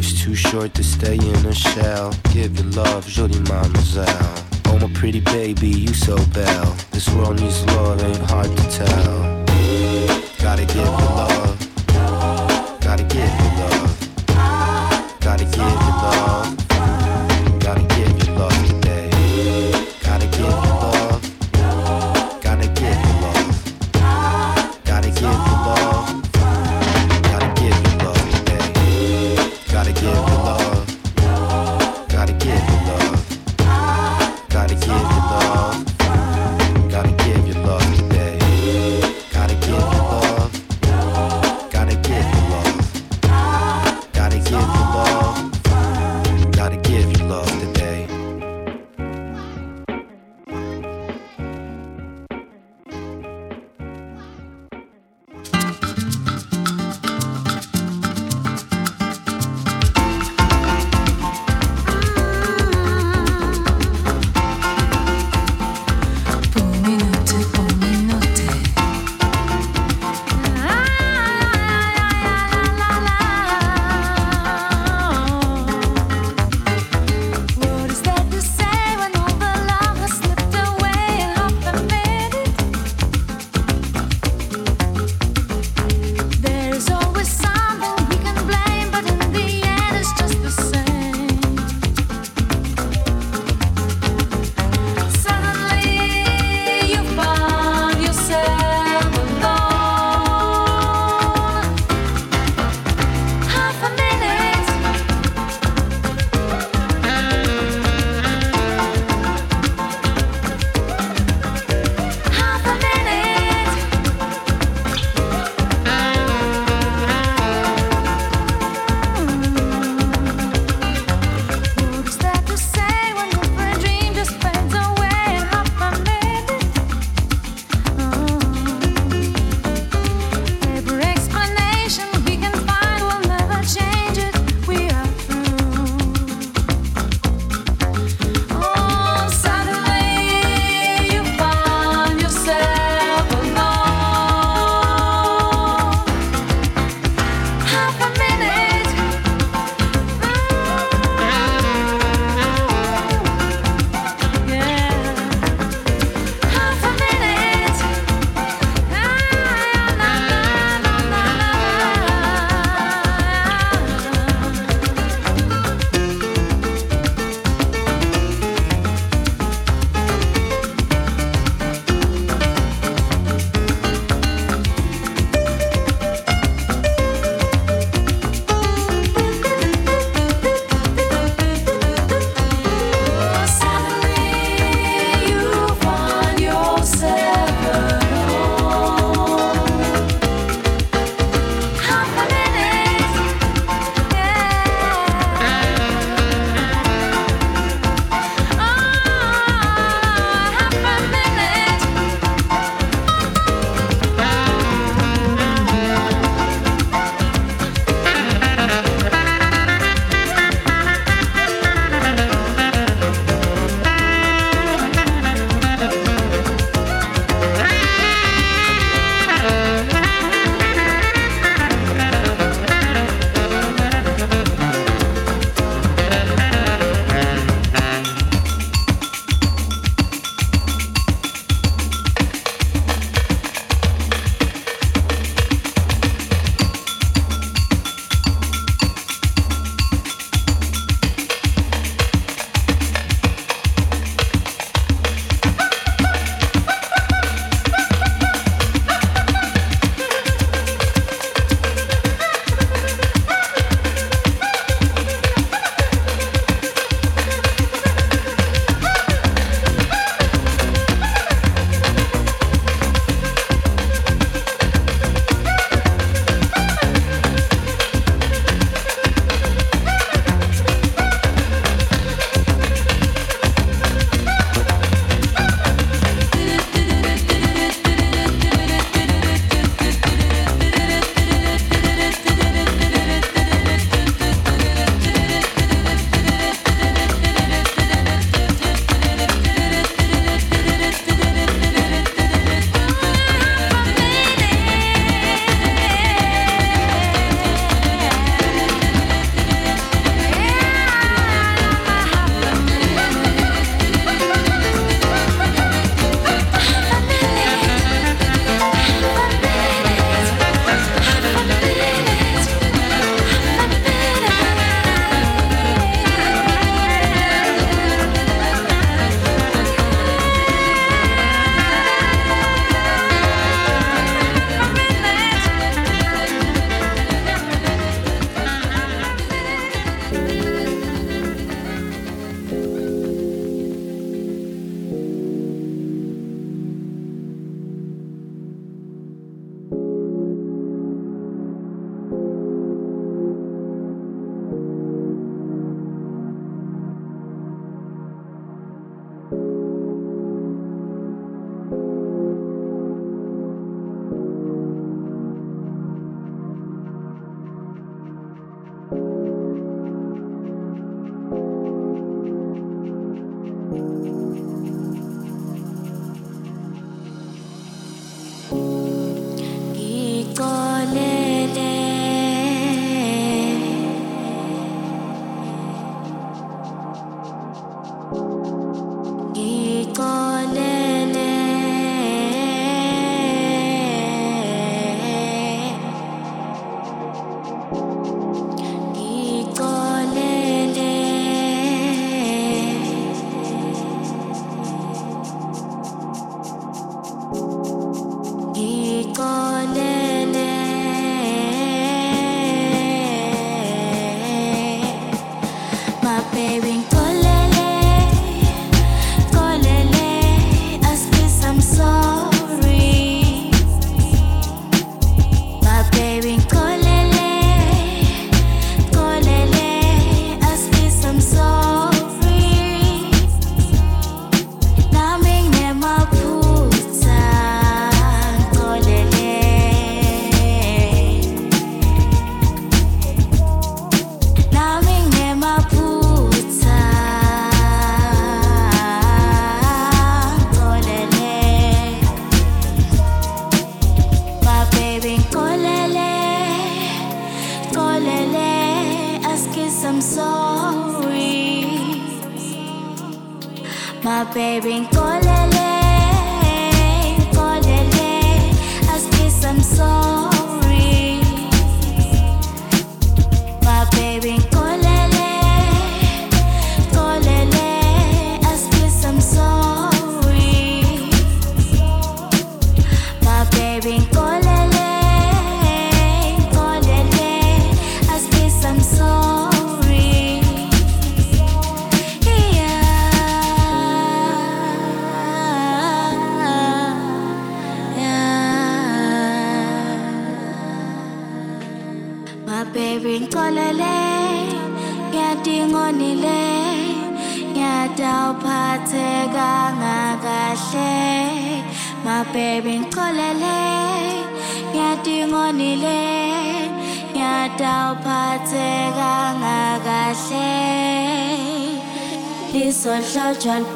Life's too short to stay in a shell. Give your love, jolie mademoiselle. Oh my pretty baby, you so belle. This world needs love, ain't hard to tell. Gotta give your love.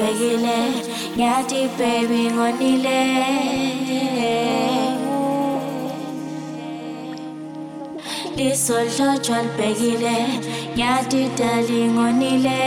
Libhekile ngiyathi baby ngonile. Lisohlotshwa libhekile. Ngiyathi darling ngonile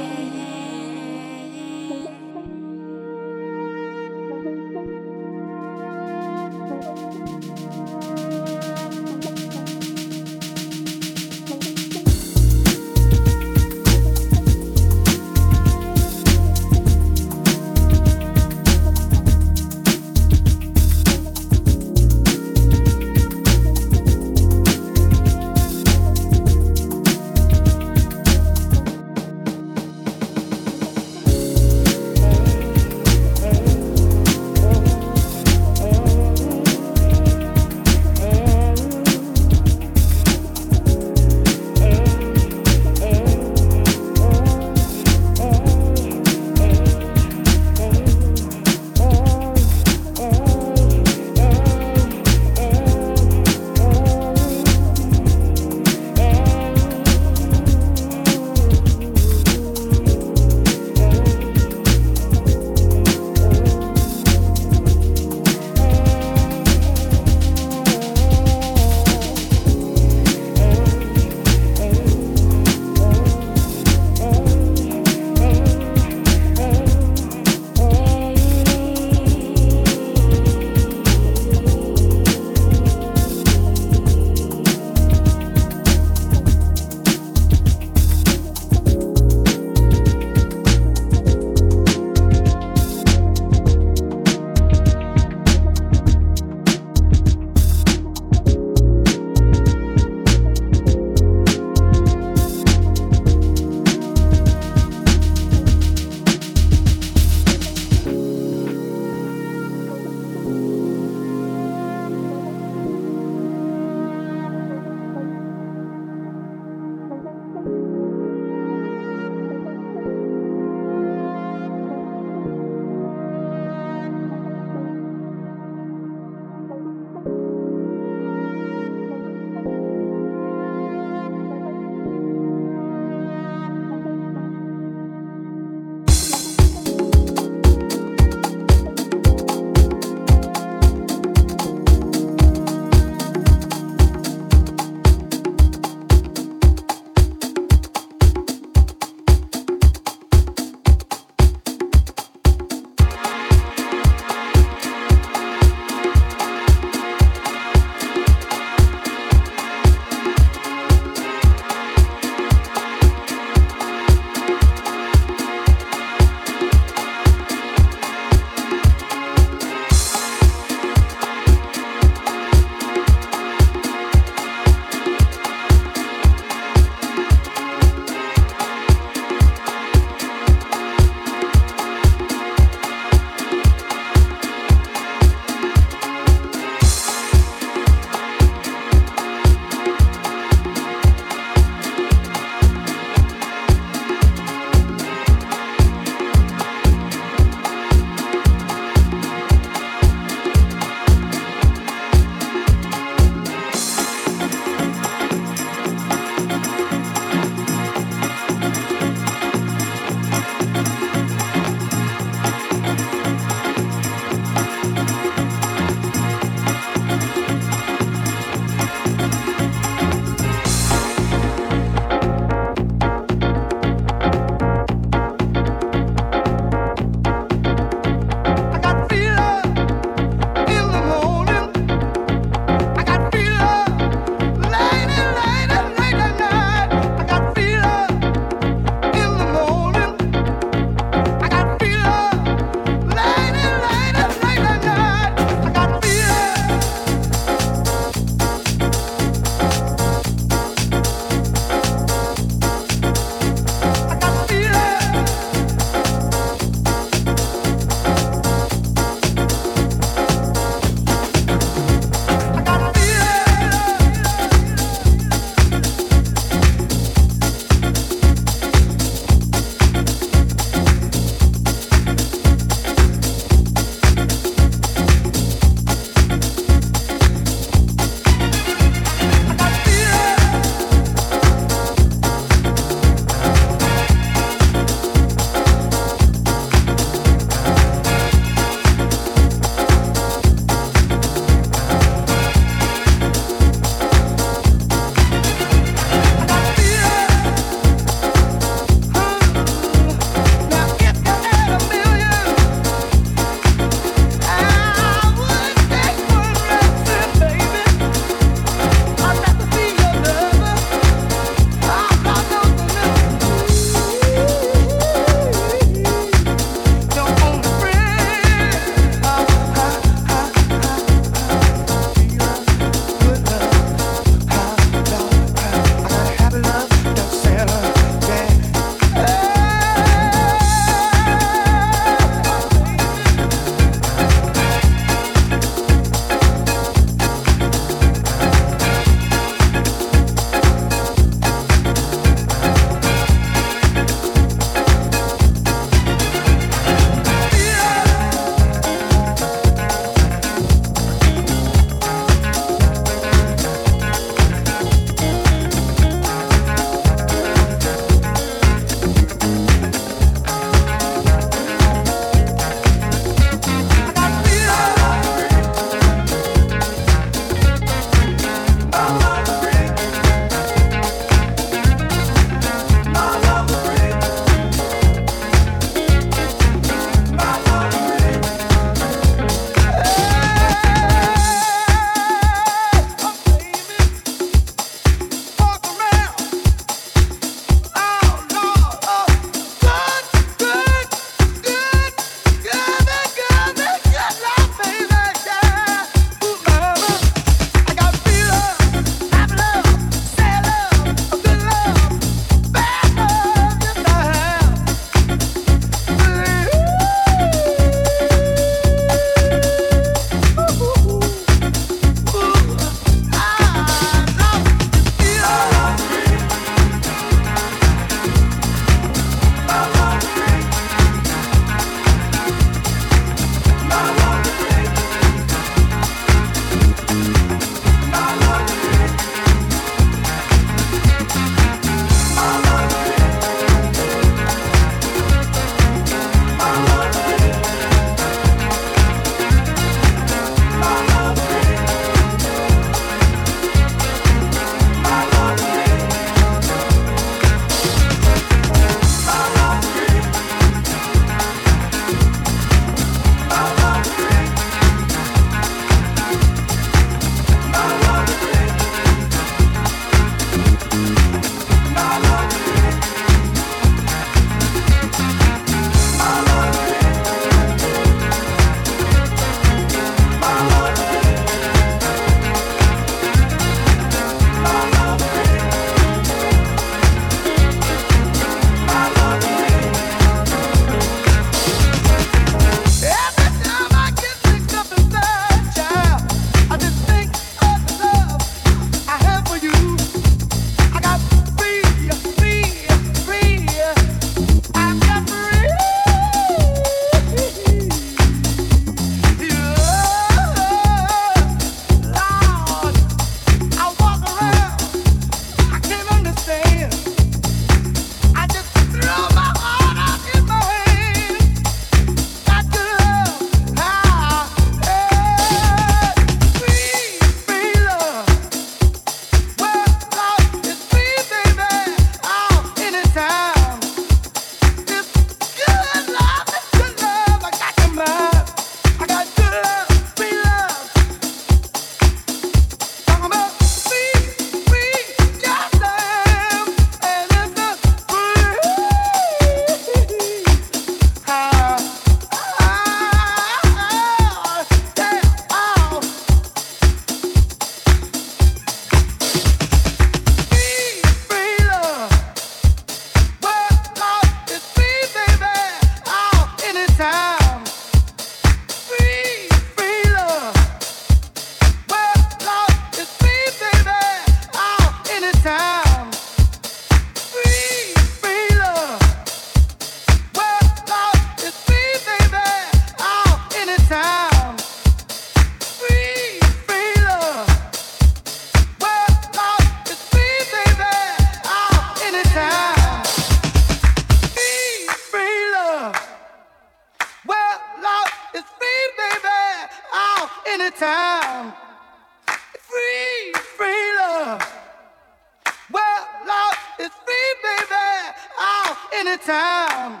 anytime.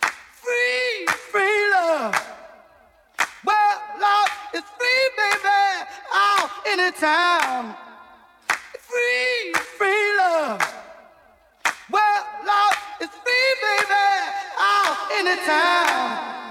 Free, free love. Well, love is free, baby. Oh, anytime. Free, free love. Well, love is free, baby. Oh, anytime.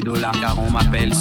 dollars car on m'appelle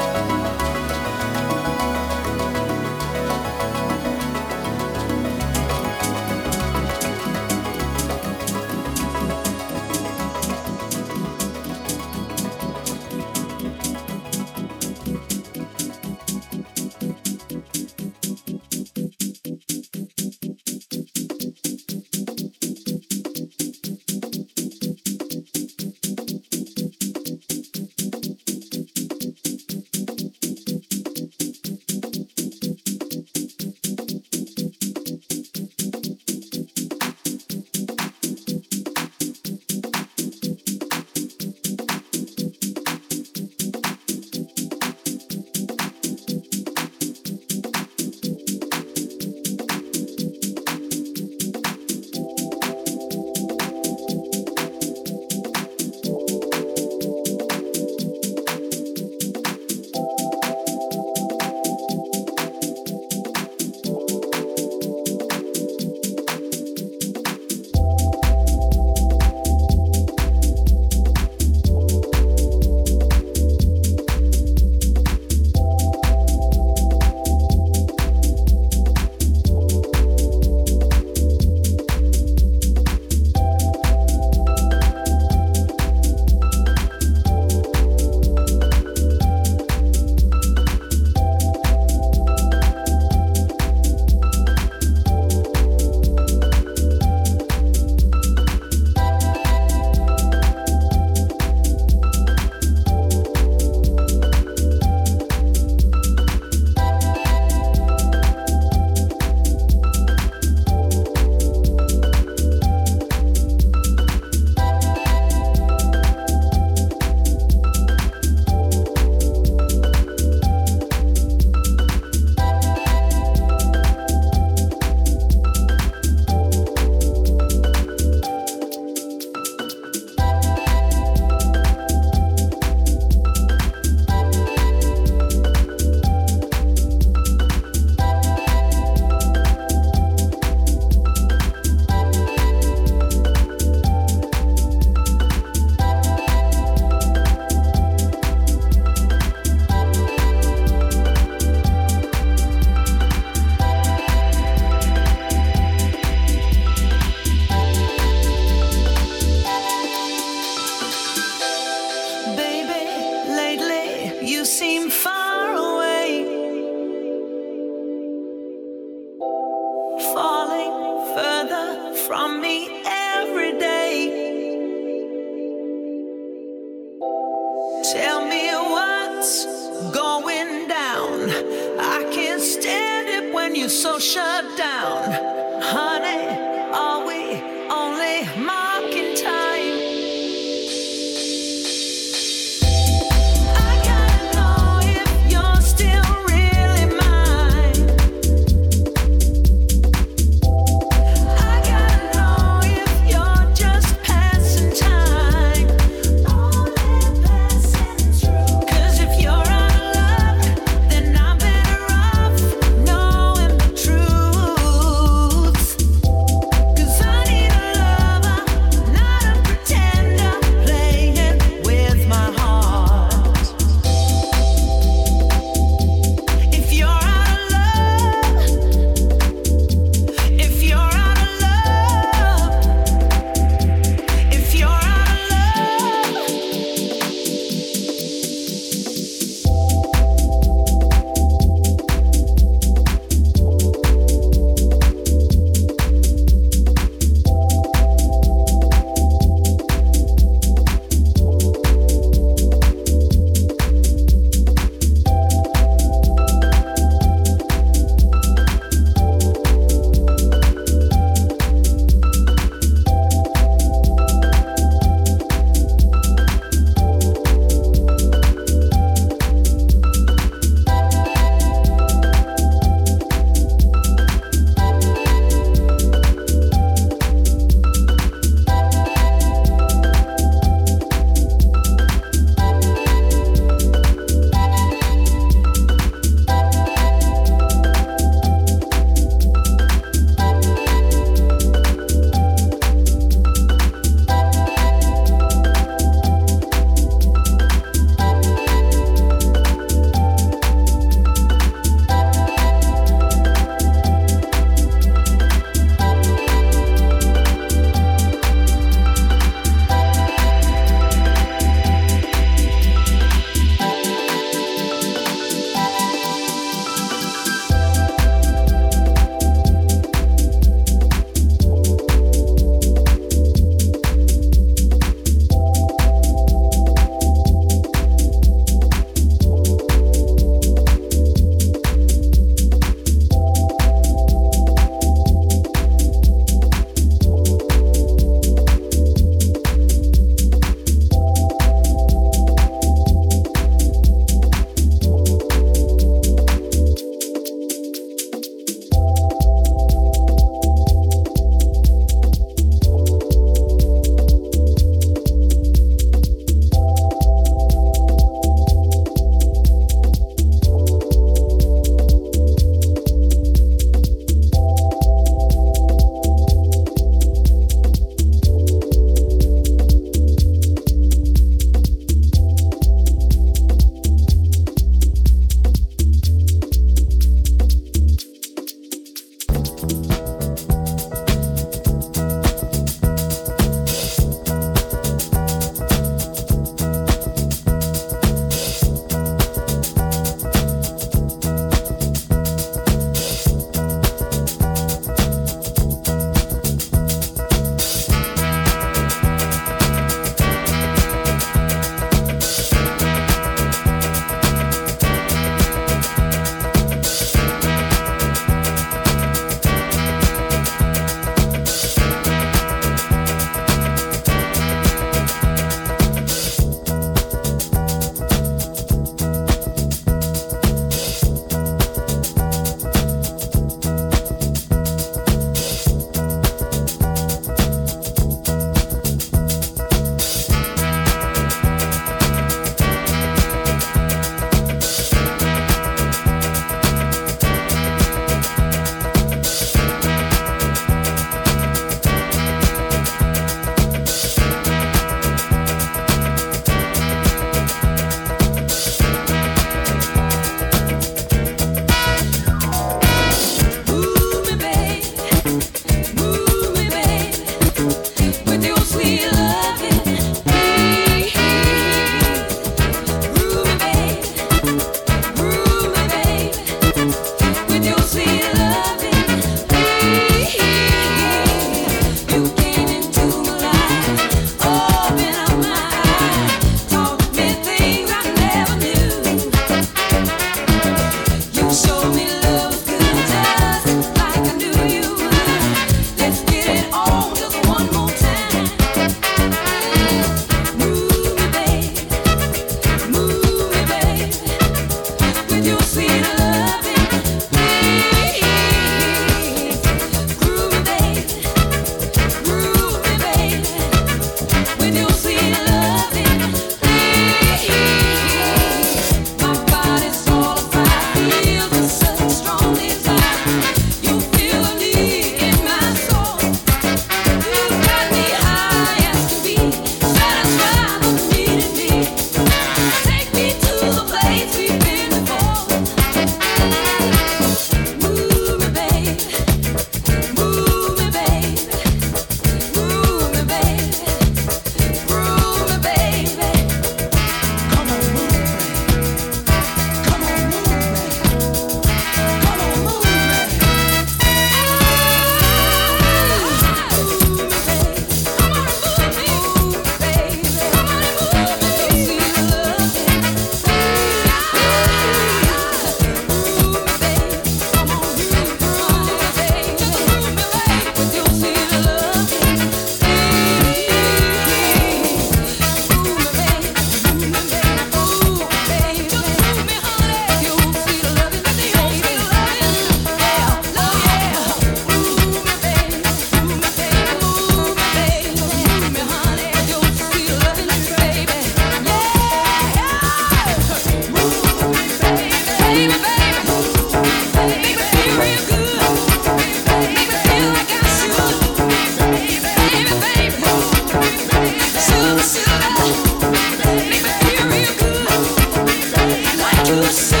você.